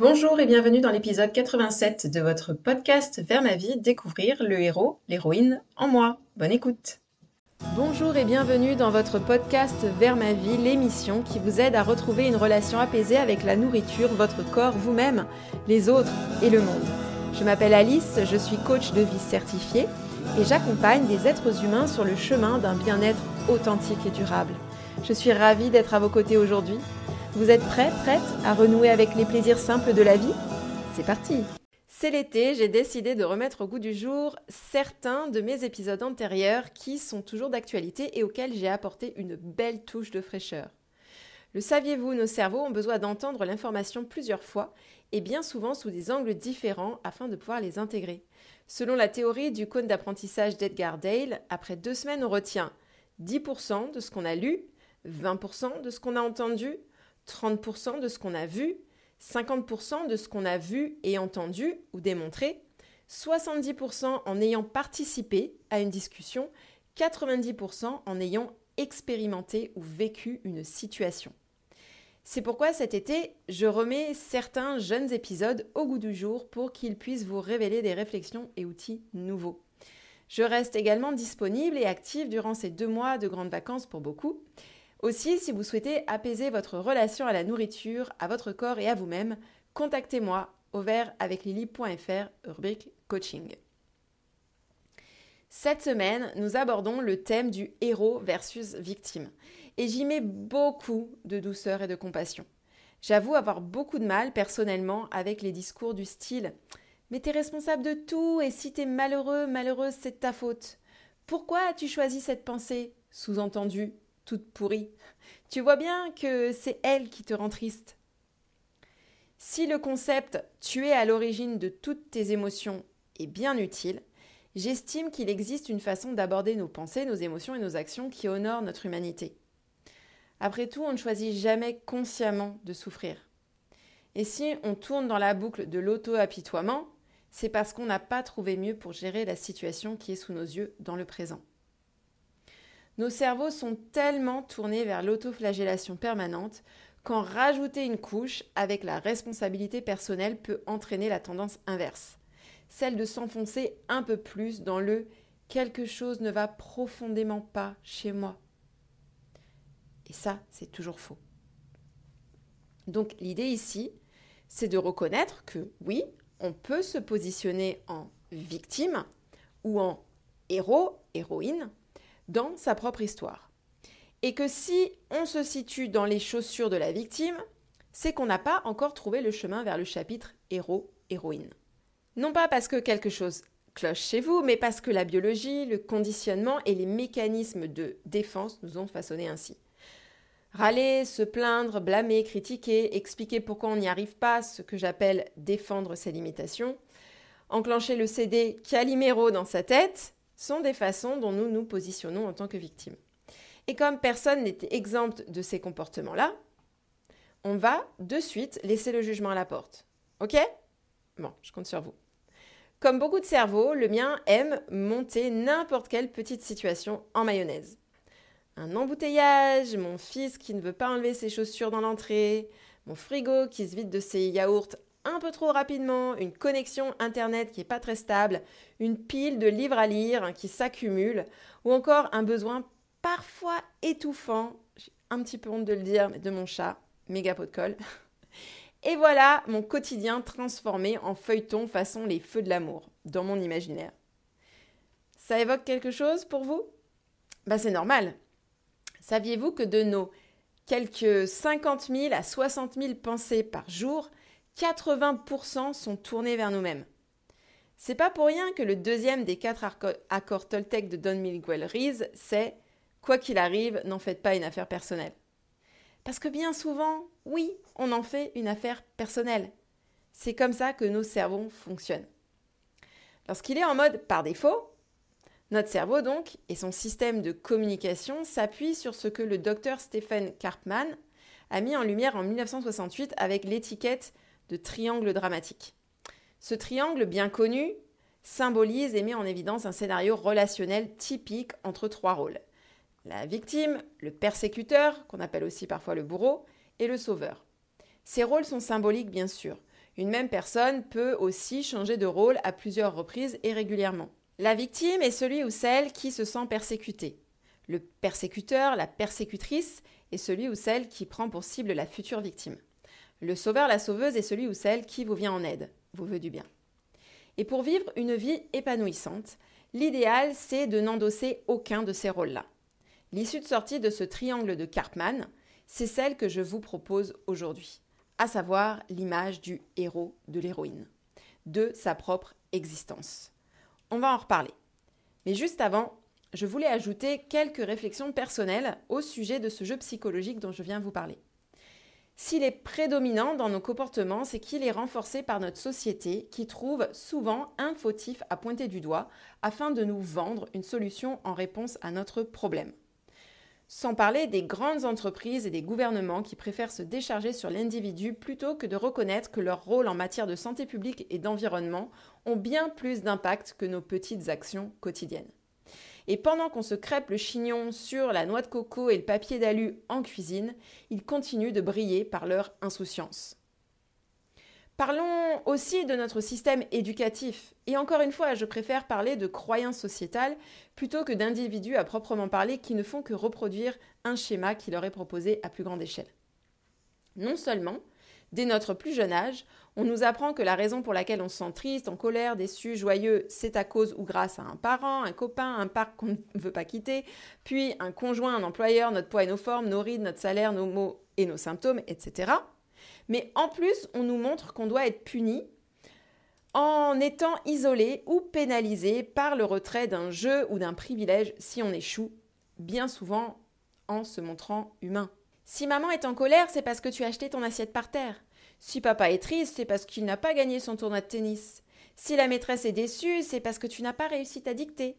Bonjour et bienvenue dans l'épisode 87 de votre podcast Vers ma vie, découvrir le héros, l'héroïne en moi. Bonne écoute. Bonjour et bienvenue dans votre podcast Vers ma vie, l'émission qui vous aide à retrouver une relation apaisée avec la nourriture, votre corps, vous-même, les autres et le monde. Je m'appelle Alice, je suis coach de vie certifié et j'accompagne des êtres humains sur le chemin d'un bien-être authentique et durable. Je suis ravie d'être à vos côtés aujourd'hui vous êtes prêts, prête à renouer avec les plaisirs simples de la vie? C'est parti C'est l'été, j'ai décidé de remettre au goût du jour certains de mes épisodes antérieurs qui sont toujours d'actualité et auxquels j'ai apporté une belle touche de fraîcheur. Le saviez-vous, nos cerveaux ont besoin d'entendre l'information plusieurs fois et bien souvent sous des angles différents afin de pouvoir les intégrer. Selon la théorie du cône d'apprentissage d'Edgar Dale, après deux semaines, on retient 10% de ce qu'on a lu, 20% de ce qu'on a entendu, 30% de ce qu'on a vu, 50% de ce qu'on a vu et entendu ou démontré, 70% en ayant participé à une discussion, 90% en ayant expérimenté ou vécu une situation. C'est pourquoi cet été, je remets certains jeunes épisodes au goût du jour pour qu'ils puissent vous révéler des réflexions et outils nouveaux. Je reste également disponible et active durant ces deux mois de grandes vacances pour beaucoup. Aussi, si vous souhaitez apaiser votre relation à la nourriture, à votre corps et à vous-même, contactez-moi au vert avec lily.fr, rubrique coaching. Cette semaine, nous abordons le thème du héros versus victime. Et j'y mets beaucoup de douceur et de compassion. J'avoue avoir beaucoup de mal personnellement avec les discours du style Mais t'es responsable de tout et si t'es malheureux, malheureuse, c'est ta faute. Pourquoi as-tu choisi cette pensée? Sous-entendu, toute pourrie. Tu vois bien que c'est elle qui te rend triste. Si le concept tu es à l'origine de toutes tes émotions est bien utile, j'estime qu'il existe une façon d'aborder nos pensées, nos émotions et nos actions qui honore notre humanité. Après tout, on ne choisit jamais consciemment de souffrir. Et si on tourne dans la boucle de l'auto-apitoiement, c'est parce qu'on n'a pas trouvé mieux pour gérer la situation qui est sous nos yeux dans le présent. Nos cerveaux sont tellement tournés vers l'autoflagellation permanente qu'en rajouter une couche avec la responsabilité personnelle peut entraîner la tendance inverse, celle de s'enfoncer un peu plus dans le quelque chose ne va profondément pas chez moi. Et ça, c'est toujours faux. Donc l'idée ici, c'est de reconnaître que oui, on peut se positionner en victime ou en héros, héroïne, dans sa propre histoire. Et que si on se situe dans les chaussures de la victime, c'est qu'on n'a pas encore trouvé le chemin vers le chapitre héros-héroïne. Non pas parce que quelque chose cloche chez vous, mais parce que la biologie, le conditionnement et les mécanismes de défense nous ont façonné ainsi. Râler, se plaindre, blâmer, critiquer, expliquer pourquoi on n'y arrive pas, ce que j'appelle défendre ses limitations, enclencher le CD Calimero dans sa tête, sont des façons dont nous nous positionnons en tant que victimes. Et comme personne n'était exempt de ces comportements-là, on va de suite laisser le jugement à la porte. Ok? Bon, je compte sur vous. Comme beaucoup de cerveaux, le mien aime monter n'importe quelle petite situation en mayonnaise. Un embouteillage, mon fils qui ne veut pas enlever ses chaussures dans l'entrée, mon frigo qui se vide de ses yaourts un peu trop rapidement, une connexion Internet qui n'est pas très stable, une pile de livres à lire qui s'accumule, ou encore un besoin parfois étouffant, j'ai un petit peu honte de le dire, mais de mon chat, méga pot de colle. Et voilà mon quotidien transformé en feuilleton façon les feux de l'amour, dans mon imaginaire. Ça évoque quelque chose pour vous? Bah c'est normal. Saviez-vous que de nos quelques 50 000 à 60 000 pensées par jour, 80% sont tournés vers nous-mêmes. C'est pas pour rien que le deuxième des quatre accords Toltec de Don Miguel Ruiz, c'est Quoi qu'il arrive, n'en faites pas une affaire personnelle. Parce que bien souvent, oui, on en fait une affaire personnelle. C'est comme ça que nos cerveaux fonctionnent. Lorsqu'il est en mode par défaut, notre cerveau donc et son système de communication s'appuient sur ce que le docteur Stephen Karpman a mis en lumière en 1968 avec l'étiquette de triangle dramatique. Ce triangle bien connu symbolise et met en évidence un scénario relationnel typique entre trois rôles. La victime, le persécuteur, qu'on appelle aussi parfois le bourreau, et le sauveur. Ces rôles sont symboliques bien sûr. Une même personne peut aussi changer de rôle à plusieurs reprises et régulièrement. La victime est celui ou celle qui se sent persécuté. Le persécuteur, la persécutrice, est celui ou celle qui prend pour cible la future victime. Le sauveur, la sauveuse est celui ou celle qui vous vient en aide, vous veut du bien. Et pour vivre une vie épanouissante, l'idéal, c'est de n'endosser aucun de ces rôles-là. L'issue de sortie de ce triangle de Karpman, c'est celle que je vous propose aujourd'hui, à savoir l'image du héros, de l'héroïne, de sa propre existence. On va en reparler. Mais juste avant, je voulais ajouter quelques réflexions personnelles au sujet de ce jeu psychologique dont je viens vous parler. S'il est prédominant dans nos comportements, c'est qu'il est renforcé par notre société qui trouve souvent un fautif à pointer du doigt afin de nous vendre une solution en réponse à notre problème. Sans parler des grandes entreprises et des gouvernements qui préfèrent se décharger sur l'individu plutôt que de reconnaître que leur rôle en matière de santé publique et d'environnement ont bien plus d'impact que nos petites actions quotidiennes. Et pendant qu'on se crêpe le chignon sur la noix de coco et le papier d'alu en cuisine, ils continuent de briller par leur insouciance. Parlons aussi de notre système éducatif. Et encore une fois, je préfère parler de croyances sociétales plutôt que d'individus à proprement parler qui ne font que reproduire un schéma qui leur est proposé à plus grande échelle. Non seulement, dès notre plus jeune âge, on nous apprend que la raison pour laquelle on se sent triste, en colère, déçu, joyeux, c'est à cause ou grâce à un parent, un copain, un parc qu'on ne veut pas quitter, puis un conjoint, un employeur, notre poids et nos formes, nos rides, notre salaire, nos mots et nos symptômes, etc. Mais en plus, on nous montre qu'on doit être puni en étant isolé ou pénalisé par le retrait d'un jeu ou d'un privilège si on échoue, bien souvent en se montrant humain. Si maman est en colère, c'est parce que tu as acheté ton assiette par terre. Si papa est triste, c'est parce qu'il n'a pas gagné son tournoi de tennis. Si la maîtresse est déçue, c'est parce que tu n'as pas réussi ta dictée.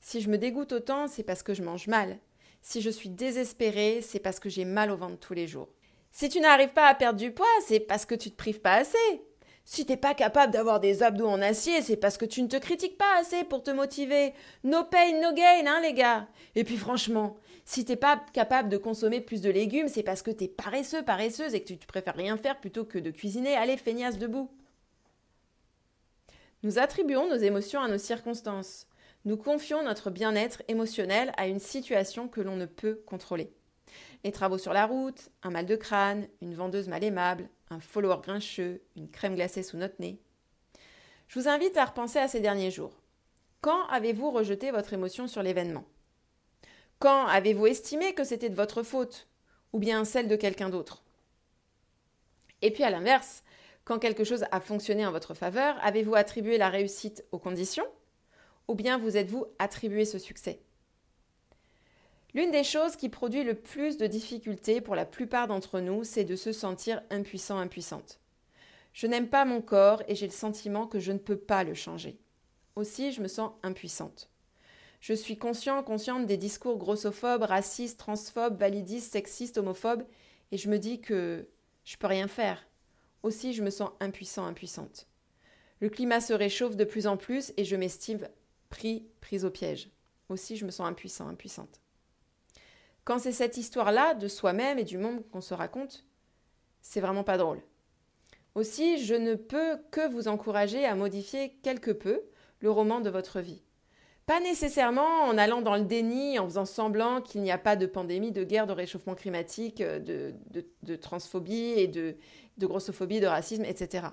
Si je me dégoûte autant, c'est parce que je mange mal. Si je suis désespérée, c'est parce que j'ai mal au ventre tous les jours. Si tu n'arrives pas à perdre du poids, c'est parce que tu te prives pas assez. Si t'es pas capable d'avoir des abdos en acier, c'est parce que tu ne te critiques pas assez pour te motiver. No pain, no gain, hein, les gars. Et puis franchement, si t'es pas capable de consommer plus de légumes, c'est parce que t'es paresseux, paresseuse et que tu, préfères rien faire plutôt que de cuisiner. Allez, feignasse debout. Nous attribuons nos émotions à nos circonstances. Nous confions notre bien-être émotionnel à une situation que l'on ne peut contrôler. Les travaux sur la route, un mal de crâne, une vendeuse mal aimable, un follower grincheux, une crème glacée sous notre nez. Je vous invite à repenser à ces derniers jours. Quand avez-vous rejeté votre émotion sur l'événement? Quand avez-vous estimé que c'était de votre faute ou bien celle de quelqu'un d'autre? Et puis à l'inverse, quand quelque chose a fonctionné en votre faveur, avez-vous attribué la réussite aux conditions ou bien vous êtes-vous attribué ce succès? L'une des choses qui produit le plus de difficultés pour la plupart d'entre nous, c'est de se sentir impuissant, impuissante. Je n'aime pas mon corps et j'ai le sentiment que je ne peux pas le changer. Aussi, je me sens impuissante. Je suis conscient, consciente des discours grossophobes, racistes, transphobes, validistes, sexistes, homophobes, et je me dis que je peux rien faire. Aussi, je me sens impuissant, impuissante. Le climat se réchauffe de plus en plus et je m'estime pris, prise au piège. Aussi, je me sens impuissant, impuissante. Quand c'est cette histoire-là de soi-même et du monde qu'on se raconte, c'est vraiment pas drôle. Aussi, je ne peux que vous encourager à modifier quelque peu le roman de votre vie. Pas nécessairement en allant dans le déni, en faisant semblant qu'il n'y a pas de pandémie, de guerre, de réchauffement climatique, de, de transphobie et de grossophobie, de racisme, etc.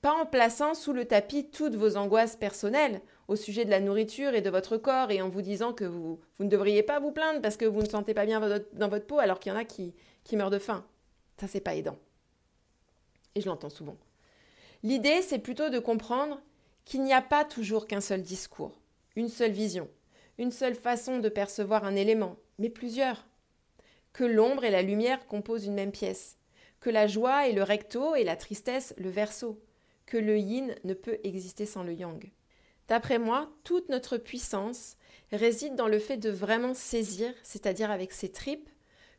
Pas en plaçant sous le tapis toutes vos angoisses personnelles au sujet de la nourriture et de votre corps et en vous disant que vous, ne devriez pas vous plaindre parce que vous ne sentez pas bien dans votre peau alors qu'il y en a qui, qui meurent de faim. Ça, c'est pas aidant. Et je l'entends souvent. L'idée, c'est plutôt de comprendre qu'il n'y a pas toujours qu'un seul discours, une seule vision, une seule façon de percevoir un élément, mais plusieurs. Que l'ombre et la lumière composent une même pièce, que la joie est le recto et la tristesse le verso, que le yin ne peut exister sans le yang. D'après moi, toute notre puissance réside dans le fait de vraiment saisir, c'est-à-dire avec ses tripes,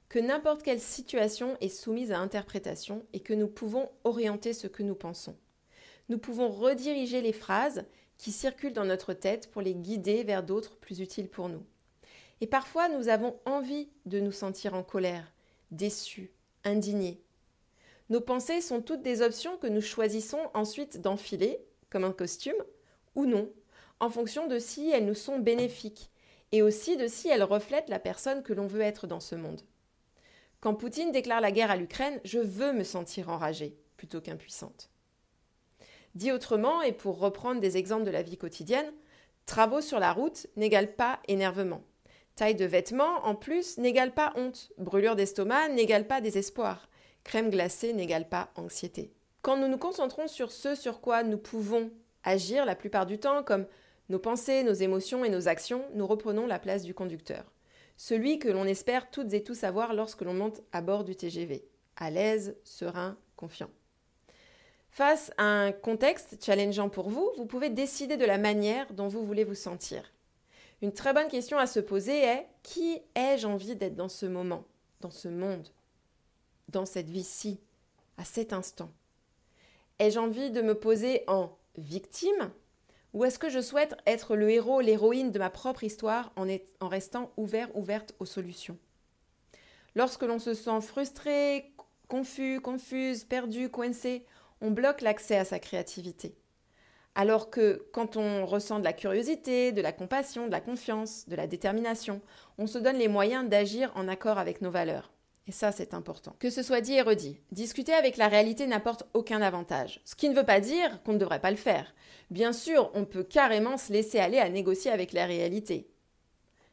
que n'importe quelle situation est soumise à interprétation et que nous pouvons orienter ce que nous pensons. Nous pouvons rediriger les phrases qui circulent dans notre tête pour les guider vers d'autres plus utiles pour nous. Et parfois, nous avons envie de nous sentir en colère, déçus, indignés. Nos pensées sont toutes des options que nous choisissons ensuite d'enfiler, comme un costume, ou non, en fonction de si elles nous sont bénéfiques, et aussi de si elles reflètent la personne que l'on veut être dans ce monde. Quand Poutine déclare la guerre à l'Ukraine, je veux me sentir enragée plutôt qu'impuissante. Dit autrement, et pour reprendre des exemples de la vie quotidienne, travaux sur la route n'égale pas énervement. Taille de vêtements, en plus, n'égale pas honte. Brûlure d'estomac n'égale pas désespoir. Crème glacée n'égale pas anxiété. Quand nous nous concentrons sur ce sur quoi nous pouvons agir la plupart du temps, comme nos pensées, nos émotions et nos actions, nous reprenons la place du conducteur. Celui que l'on espère toutes et tous avoir lorsque l'on monte à bord du TGV. À l'aise, serein, confiant. Face à un contexte challengeant pour vous, vous pouvez décider de la manière dont vous voulez vous sentir. Une très bonne question à se poser est qui ai-je envie d'être dans ce moment, dans ce monde, dans cette vie-ci, à cet instant? Ai-je envie de me poser en victime ou est-ce que je souhaite être le héros, l'héroïne de ma propre histoire en, restant ouvert, ouverte aux solutions? Lorsque l'on se sent frustré, confus, confuse, perdu, coincé, on bloque l'accès à sa créativité. Alors que quand on ressent de la curiosité, de la compassion, de la confiance, de la détermination, on se donne les moyens d'agir en accord avec nos valeurs. Et ça, c'est important. Que ce soit dit et redit, discuter avec la réalité n'apporte aucun avantage. Ce qui ne veut pas dire qu'on ne devrait pas le faire. Bien sûr, on peut carrément se laisser aller à négocier avec la réalité.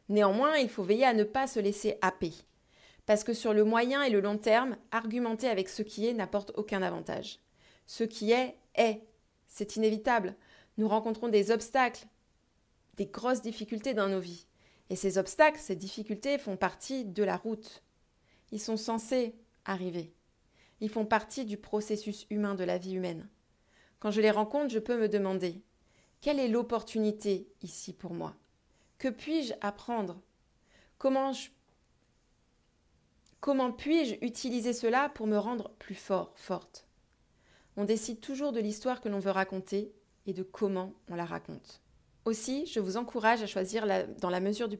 Néanmoins, il faut veiller à ne pas se laisser happer. Parce que sur le moyen et le long terme, argumenter avec ce qui est n'apporte aucun avantage. Ce qui est, est. C'est inévitable. Nous rencontrons des obstacles, des grosses difficultés dans nos vies. Et ces obstacles, ces difficultés font partie de la route. Ils sont censés arriver. Ils font partie du processus humain de la vie humaine. Quand je les rencontre, je peux me demander quelle est l'opportunité ici pour moi? Que puis-je apprendre? Comment, Comment puis-je utiliser cela pour me rendre plus fort, forte? On décide toujours de l'histoire que l'on veut raconter et de comment on la raconte. Aussi, je vous encourage à choisir dans la mesure du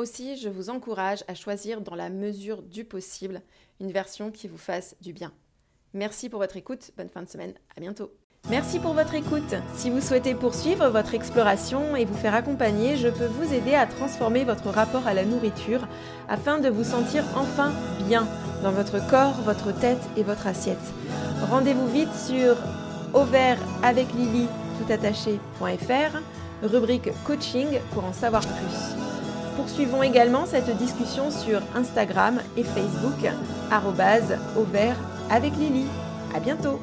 Aussi, je vous encourage à choisir dans la mesure du possible une version qui vous fasse du bien. Merci pour votre écoute, bonne fin de semaine, à bientôt. Merci pour votre écoute. Si vous souhaitez poursuivre votre exploration et vous faire accompagner, je peux vous aider à transformer votre rapport à la nourriture afin de vous sentir enfin bien dans votre corps, votre tête et votre assiette. Rendez-vous vite sur avec Lily rubrique coaching pour en savoir plus. Poursuivons également cette discussion sur Instagram et Facebook, arrobase avec Lily. À bientôt!